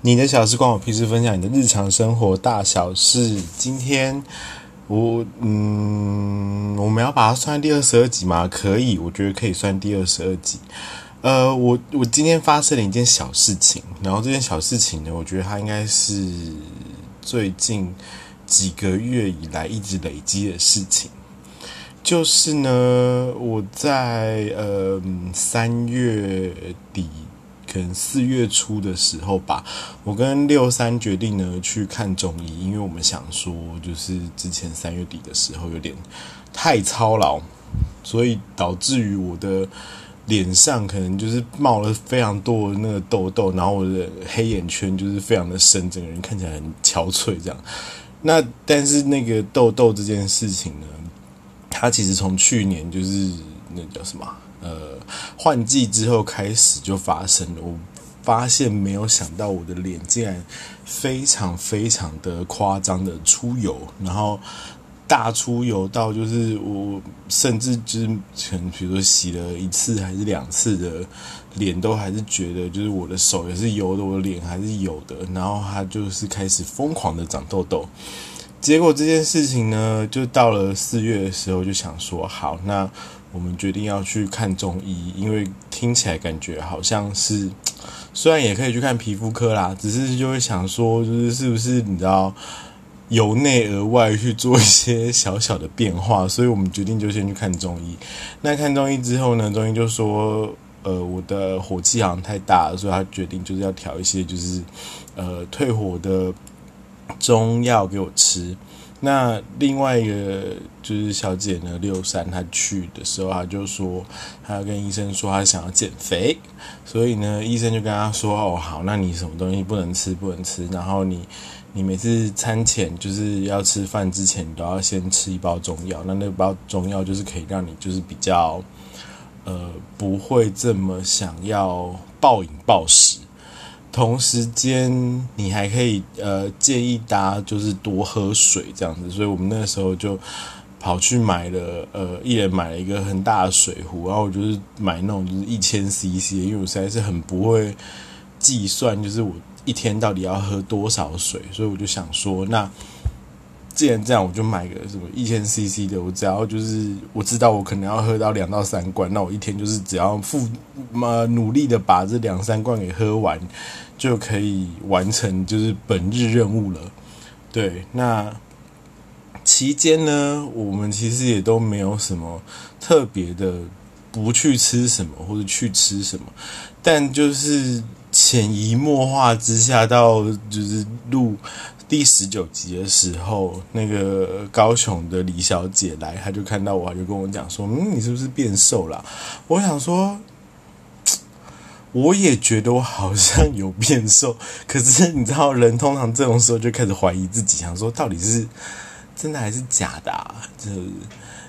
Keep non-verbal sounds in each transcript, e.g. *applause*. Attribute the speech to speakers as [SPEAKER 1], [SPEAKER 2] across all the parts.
[SPEAKER 1] 你的小事关我屁事，分享你的日常生活大小事。今天我嗯，我们要把它算第二十二集吗？可以，我觉得可以算第二十二集。呃，我我今天发生了一件小事情，然后这件小事情呢，我觉得它应该是最近几个月以来一直累积的事情。就是呢，我在呃三月底。可能四月初的时候吧，我跟六三决定呢去看中医，因为我们想说，就是之前三月底的时候有点太操劳，所以导致于我的脸上可能就是冒了非常多那个痘痘，然后我的黑眼圈就是非常的深，整个人看起来很憔悴这样。那但是那个痘痘这件事情呢，它其实从去年就是那叫什么？呃，换季之后开始就发生了。我发现没有想到，我的脸竟然非常非常的夸张的出油，然后大出油到就是我甚至就是可能比如说洗了一次还是两次的脸，都还是觉得就是我的手也是油的，我的脸还是有的。然后它就是开始疯狂的长痘痘。结果这件事情呢，就到了四月的时候，就想说好那。我们决定要去看中医，因为听起来感觉好像是，*tsk* 虽然也可以去看皮肤科啦，只是就会想说，就是是不是你知道由内而外去做一些小小的变化，*laughs* 所以我们决定就先去看中医。那看中医之后呢，中医就说，呃，我的火气好像太大了，所以他决定就是要调一些就是呃退火的中药给我吃。那另外一个就是小姐呢，六三她去的时候，她就说她要跟医生说她想要减肥，所以呢，医生就跟她说哦好，那你什么东西不能吃不能吃，然后你你每次餐前就是要吃饭之前，你都要先吃一包中药，那那包中药就是可以让你就是比较呃不会这么想要暴饮暴食。同时间，你还可以呃建议大家就是多喝水这样子，所以我们那时候就跑去买了呃一人买了一个很大的水壶，然后我就是买那种就是一千 CC，因为我实在是很不会计算，就是我一天到底要喝多少水，所以我就想说那。既然这样，我就买个什么一千 CC 的，我只要就是我知道我可能要喝到两到三罐，那我一天就是只要付嘛努力的把这两三罐给喝完，就可以完成就是本日任务了。对，那期间呢，我们其实也都没有什么特别的不去吃什么或者去吃什么，但就是潜移默化之下到就是录。第十九集的时候，那个高雄的李小姐来，她就看到我，就跟我讲说：“嗯，你是不是变瘦了？”我想说，我也觉得我好像有变瘦，可是你知道，人通常这种时候就开始怀疑自己，想说到底是真的还是假的？啊？这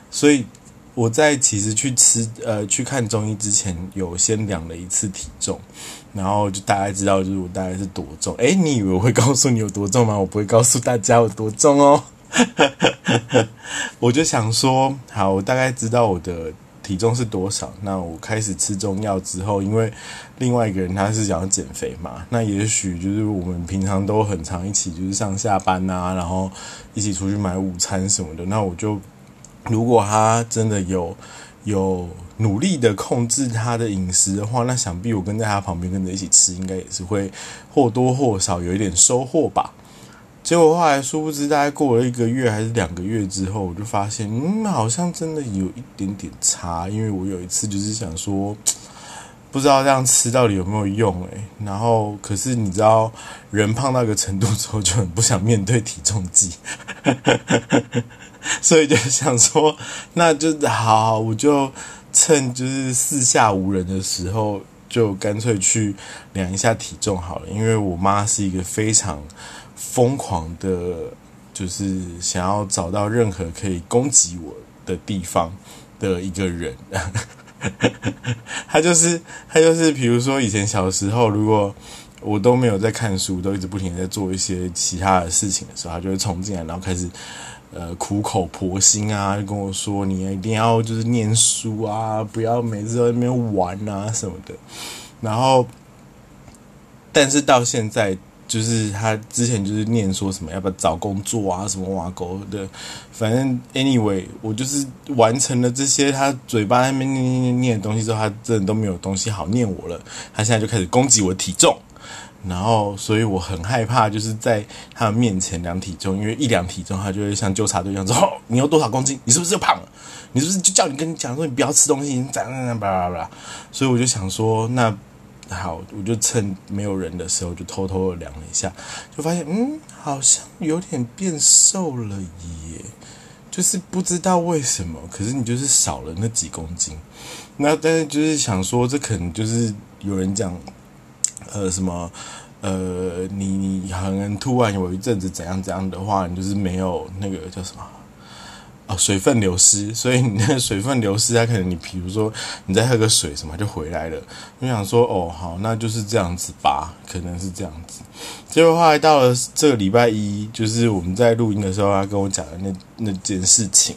[SPEAKER 1] 所以。我在其实去吃呃去看中医之前，有先量了一次体重，然后就大概知道就是我大概是多重。哎，你以为我会告诉你有多重吗？我不会告诉大家有多重哦。*laughs* 我就想说，好，我大概知道我的体重是多少。那我开始吃中药之后，因为另外一个人他是想要减肥嘛，那也许就是我们平常都很常一起就是上下班啊，然后一起出去买午餐什么的，那我就。如果他真的有有努力的控制他的饮食的话，那想必我跟在他旁边跟着一起吃，应该也是会或多或少有一点收获吧。结果后来殊不知，大概过了一个月还是两个月之后，我就发现，嗯，好像真的有一点点差。因为我有一次就是想说，不知道这样吃到底有没有用诶，然后可是你知道，人胖到一个程度之后，就很不想面对体重计。*laughs* 所以就想说，那就好，我就趁就是四下无人的时候，就干脆去量一下体重好了。因为我妈是一个非常疯狂的，就是想要找到任何可以攻击我的地方的一个人。*laughs* 他就是，他就是，比如说以前小时候，如果我都没有在看书，都一直不停在做一些其他的事情的时候，他就会冲进来，然后开始。呃，苦口婆心啊，就跟我说你一定要就是念书啊，不要每次在那边玩啊什么的。然后，但是到现在就是他之前就是念说什么要不要找工作啊，什么挖沟的，反正 anyway，我就是完成了这些他嘴巴那边念念念念的东西之后，他真的都没有东西好念我了。他现在就开始攻击我体重，然后所以我很害怕，就是在他的面前量体重，因为一量体重，他就会像纠察队一样说：“哦，*laughs* 你有多少公斤？你是不是又胖了？你是不是就叫你跟你讲说你不要吃东西？怎样怎样巴拉巴拉。”所以我就想说那。好，我就趁没有人的时候，就偷偷的量了一下，就发现，嗯，好像有点变瘦了耶，就是不知道为什么，可是你就是少了那几公斤。那但是就是想说，这可能就是有人讲，呃，什么，呃，你你可能突然有一阵子怎样怎样的话，你就是没有那个叫什么。哦，水分流失，所以你那个水分流失，它可能你比如说你再喝个水什么就回来了。我想说，哦，好，那就是这样子吧，可能是这样子。结果后来到了这个礼拜一，就是我们在录音的时候，他跟我讲的那那件事情，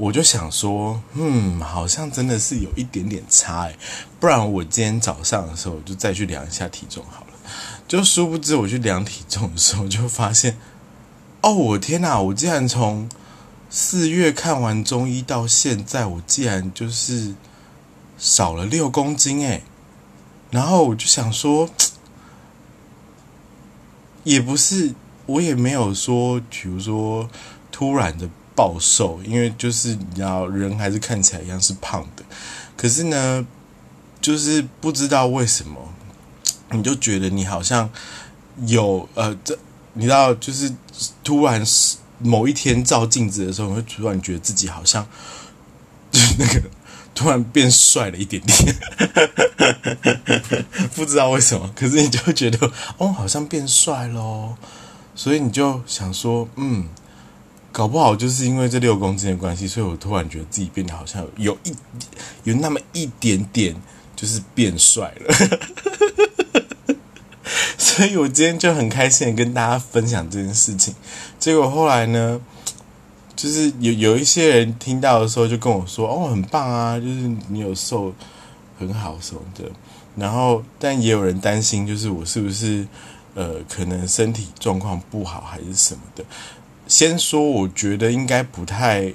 [SPEAKER 1] 我就想说，嗯，好像真的是有一点点差哎，不然我今天早上的时候就再去量一下体重好了。就殊不知我去量体重的时候，就发现，*laughs* 哦，我天哪，我竟然从四月看完中医到现在，我竟然就是少了六公斤诶。然后我就想说，也不是，我也没有说，比如说突然的暴瘦，因为就是你知道，人还是看起来一样是胖的，可是呢，就是不知道为什么，你就觉得你好像有呃，这你知道，就是突然。某一天照镜子的时候，你会突然觉得自己好像就是那个突然变帅了一点点，*laughs* 不知道为什么，可是你就觉得哦，好像变帅喽，所以你就想说，嗯，搞不好就是因为这六公斤的关系，所以我突然觉得自己变得好像有一有那么一点点就是变帅了。*laughs* 所以我今天就很开心的跟大家分享这件事情。结果后来呢，就是有有一些人听到的时候就跟我说：“哦，很棒啊，就是你有瘦很好什么的。”然后，但也有人担心，就是我是不是呃可能身体状况不好还是什么的。先说，我觉得应该不太。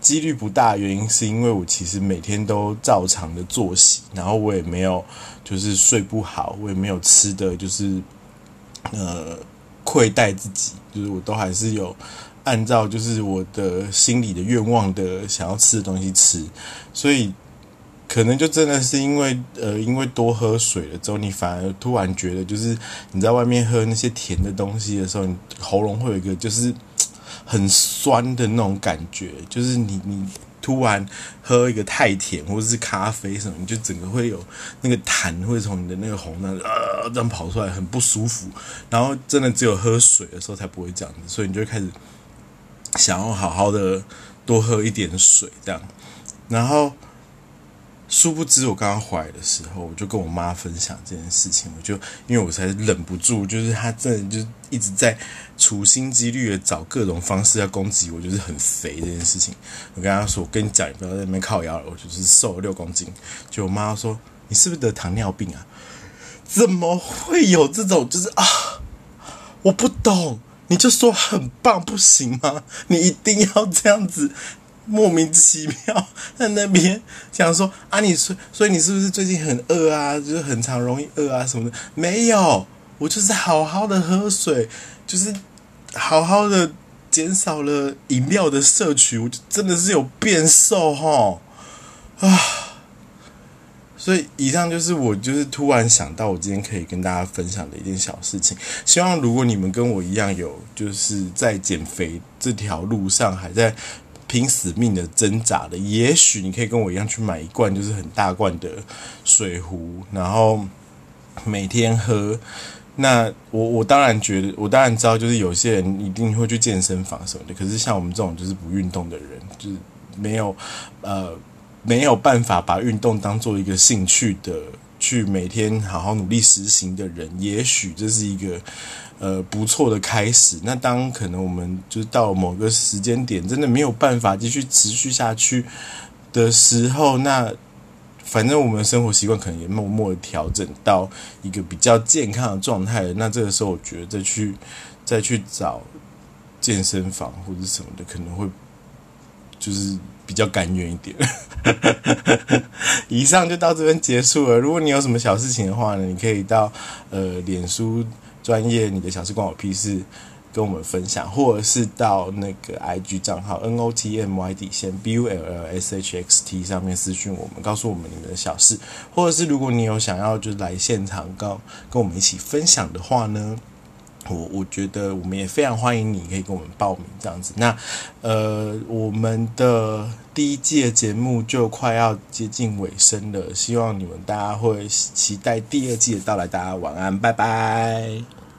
[SPEAKER 1] 几率不大，原因是因为我其实每天都照常的作息，然后我也没有就是睡不好，我也没有吃的就是呃亏待自己，就是我都还是有按照就是我的心里的愿望的想要吃的东西吃，所以可能就真的是因为呃因为多喝水了之后，你反而突然觉得就是你在外面喝那些甜的东西的时候，你喉咙会有一个就是。很酸的那种感觉，就是你你突然喝一个太甜或者是咖啡什么，你就整个会有那个痰会从你的那个喉咙呃这样跑出来，很不舒服。然后真的只有喝水的时候才不会这样子，所以你就开始想要好好的多喝一点水这样，然后。殊不知，我刚刚回来的时候，我就跟我妈分享这件事情。我就因为我才忍不住，就是她真的就一直在处心积虑的找各种方式要攻击我，就是很肥这件事情。我跟她说：“我跟你讲，你不要在那边靠腰了。”我就是瘦了六公斤。就我妈说：“你是不是得糖尿病啊？怎么会有这种？就是啊，我不懂。你就说很棒不行吗？你一定要这样子。”莫名其妙 *laughs* 在那边讲说啊，你所所以你是不是最近很饿啊？就是很常容易饿啊什么的？没有，我就是好好的喝水，就是好好的减少了饮料的摄取，我就真的是有变瘦哈啊！所以以上就是我就是突然想到，我今天可以跟大家分享的一件小事情。希望如果你们跟我一样有就是在减肥这条路上还在。拼死命的挣扎的，也许你可以跟我一样去买一罐，就是很大罐的水壶，然后每天喝。那我我当然觉得，我当然知道，就是有些人一定会去健身房什么的。可是像我们这种就是不运动的人，就是没有呃没有办法把运动当做一个兴趣的，去每天好好努力实行的人，也许这是一个。呃，不错的开始。那当可能我们就到某个时间点，真的没有办法继续持续下去的时候，那反正我们的生活习惯可能也默默的调整到一个比较健康的状态。那这个时候，我觉得再去再去找健身房或者什么的，可能会就是比较甘愿一点。*laughs* 以上就到这边结束了。如果你有什么小事情的话呢，你可以到呃脸书专业你的小事关我屁事。跟我们分享，或者是到那个 I G 账号 N O T M Y 底线 B U L L S H X T 上面私讯我们，告诉我们你们的小事，或者是如果你有想要就来现场跟跟我们一起分享的话呢，我我觉得我们也非常欢迎你，可以跟我们报名这样子。那呃，我们的第一季的节目就快要接近尾声了，希望你们大家会期待第二季的到来。大家晚安，拜拜。